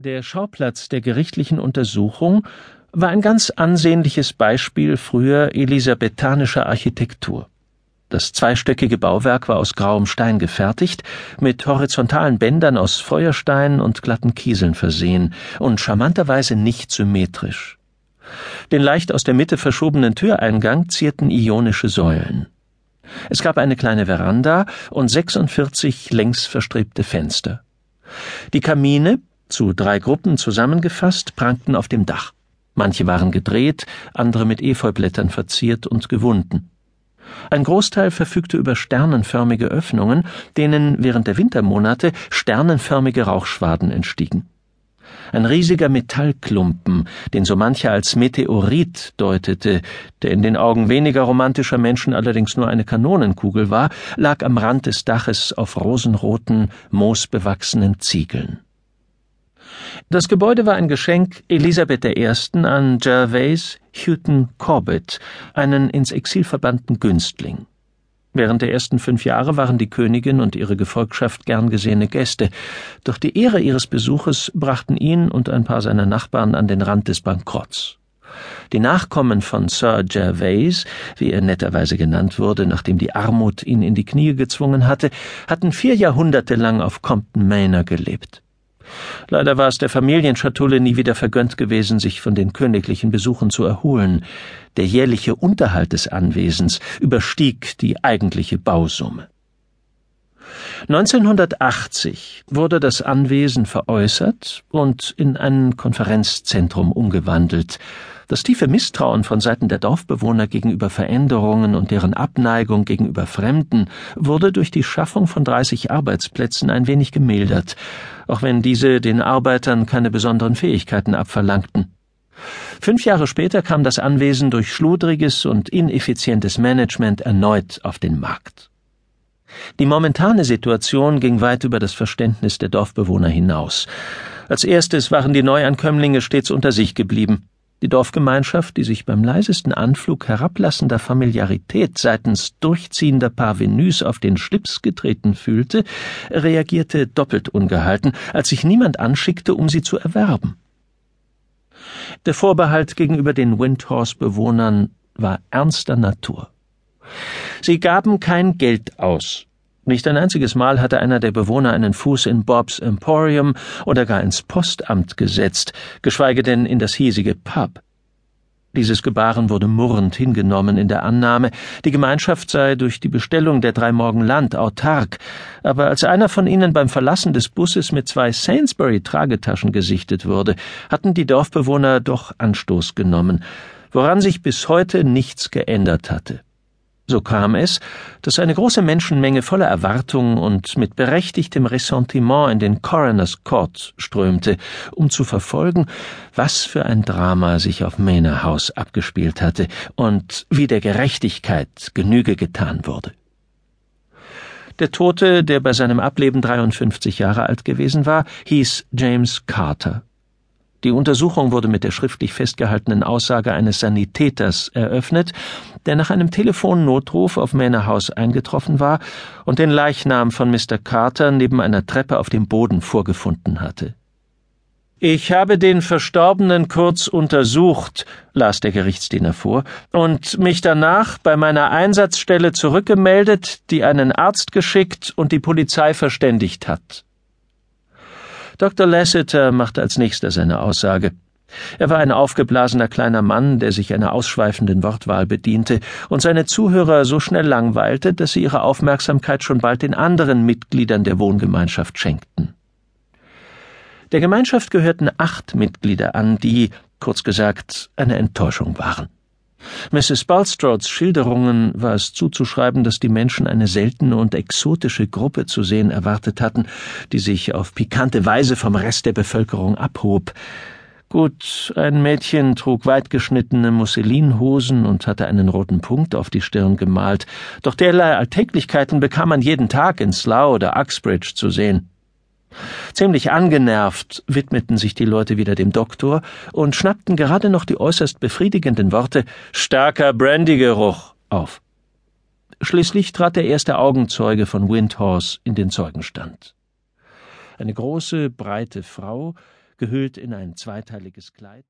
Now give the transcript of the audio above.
Der Schauplatz der gerichtlichen Untersuchung war ein ganz ansehnliches Beispiel früher elisabethanischer Architektur. Das zweistöckige Bauwerk war aus grauem Stein gefertigt, mit horizontalen Bändern aus Feuerstein und glatten Kieseln versehen und charmanterweise nicht symmetrisch. Den leicht aus der Mitte verschobenen Türeingang zierten ionische Säulen. Es gab eine kleine Veranda und 46 längs verstrebte Fenster. Die Kamine, zu drei Gruppen zusammengefasst, prangten auf dem Dach. Manche waren gedreht, andere mit Efeublättern verziert und gewunden. Ein Großteil verfügte über sternenförmige Öffnungen, denen während der Wintermonate sternenförmige Rauchschwaden entstiegen. Ein riesiger Metallklumpen, den so mancher als Meteorit deutete, der in den Augen weniger romantischer Menschen allerdings nur eine Kanonenkugel war, lag am Rand des Daches auf rosenroten, moosbewachsenen Ziegeln. Das Gebäude war ein Geschenk Elisabeth I. an Gervase Houghton Corbett, einen ins Exil verbannten Günstling. Während der ersten fünf Jahre waren die Königin und ihre Gefolgschaft gern gesehene Gäste, doch die Ehre ihres Besuches brachten ihn und ein paar seiner Nachbarn an den Rand des Bankrotts. Die Nachkommen von Sir Gervase, wie er netterweise genannt wurde, nachdem die Armut ihn in die Knie gezwungen hatte, hatten vier Jahrhunderte lang auf Compton Manor gelebt. Leider war es der Familienschatulle nie wieder vergönnt gewesen, sich von den königlichen Besuchen zu erholen. Der jährliche Unterhalt des Anwesens überstieg die eigentliche Bausumme. 1980 wurde das Anwesen veräußert und in ein Konferenzzentrum umgewandelt, das tiefe Misstrauen von Seiten der Dorfbewohner gegenüber Veränderungen und deren Abneigung gegenüber Fremden wurde durch die Schaffung von 30 Arbeitsplätzen ein wenig gemildert, auch wenn diese den Arbeitern keine besonderen Fähigkeiten abverlangten. Fünf Jahre später kam das Anwesen durch schludriges und ineffizientes Management erneut auf den Markt. Die momentane Situation ging weit über das Verständnis der Dorfbewohner hinaus. Als erstes waren die Neuankömmlinge stets unter sich geblieben. Die Dorfgemeinschaft, die sich beim leisesten Anflug herablassender Familiarität seitens durchziehender Parvenus auf den Schlips getreten fühlte, reagierte doppelt ungehalten, als sich niemand anschickte, um sie zu erwerben. Der Vorbehalt gegenüber den Windhorse-Bewohnern war ernster Natur. Sie gaben kein Geld aus, nicht ein einziges Mal hatte einer der Bewohner einen Fuß in Bobs Emporium oder gar ins Postamt gesetzt, geschweige denn in das hiesige Pub. Dieses Gebaren wurde murrend hingenommen in der Annahme, die Gemeinschaft sei durch die Bestellung der drei Morgen Land autark, aber als einer von ihnen beim Verlassen des Busses mit zwei Sainsbury-Tragetaschen gesichtet wurde, hatten die Dorfbewohner doch Anstoß genommen, woran sich bis heute nichts geändert hatte. So kam es, dass eine große Menschenmenge voller Erwartung und mit berechtigtem Ressentiment in den Coroner's Court strömte, um zu verfolgen, was für ein Drama sich auf Manor House abgespielt hatte und wie der Gerechtigkeit Genüge getan wurde. Der Tote, der bei seinem Ableben 53 Jahre alt gewesen war, hieß James Carter. Die Untersuchung wurde mit der schriftlich festgehaltenen Aussage eines Sanitäters eröffnet, der nach einem Telefonnotruf auf Manor House eingetroffen war und den Leichnam von Mr. Carter neben einer Treppe auf dem Boden vorgefunden hatte. Ich habe den Verstorbenen kurz untersucht, las der Gerichtsdiener vor, und mich danach bei meiner Einsatzstelle zurückgemeldet, die einen Arzt geschickt und die Polizei verständigt hat. Dr. Lasseter machte als nächster seine Aussage. Er war ein aufgeblasener kleiner Mann, der sich einer ausschweifenden Wortwahl bediente und seine Zuhörer so schnell langweilte, dass sie ihre Aufmerksamkeit schon bald den anderen Mitgliedern der Wohngemeinschaft schenkten. Der Gemeinschaft gehörten acht Mitglieder an, die, kurz gesagt, eine Enttäuschung waren. Mrs. Bulstrods Schilderungen war es zuzuschreiben, dass die Menschen eine seltene und exotische Gruppe zu sehen erwartet hatten, die sich auf pikante Weise vom Rest der Bevölkerung abhob. Gut, ein Mädchen trug weitgeschnittene Musselinhosen und hatte einen roten Punkt auf die Stirn gemalt, doch derlei Alltäglichkeiten bekam man jeden Tag in Slough oder Uxbridge zu sehen. Ziemlich angenervt widmeten sich die Leute wieder dem Doktor und schnappten gerade noch die äußerst befriedigenden Worte starker Brandygeruch auf. Schließlich trat der erste Augenzeuge von Windhorse in den Zeugenstand. Eine große, breite Frau, gehüllt in ein zweiteiliges Kleid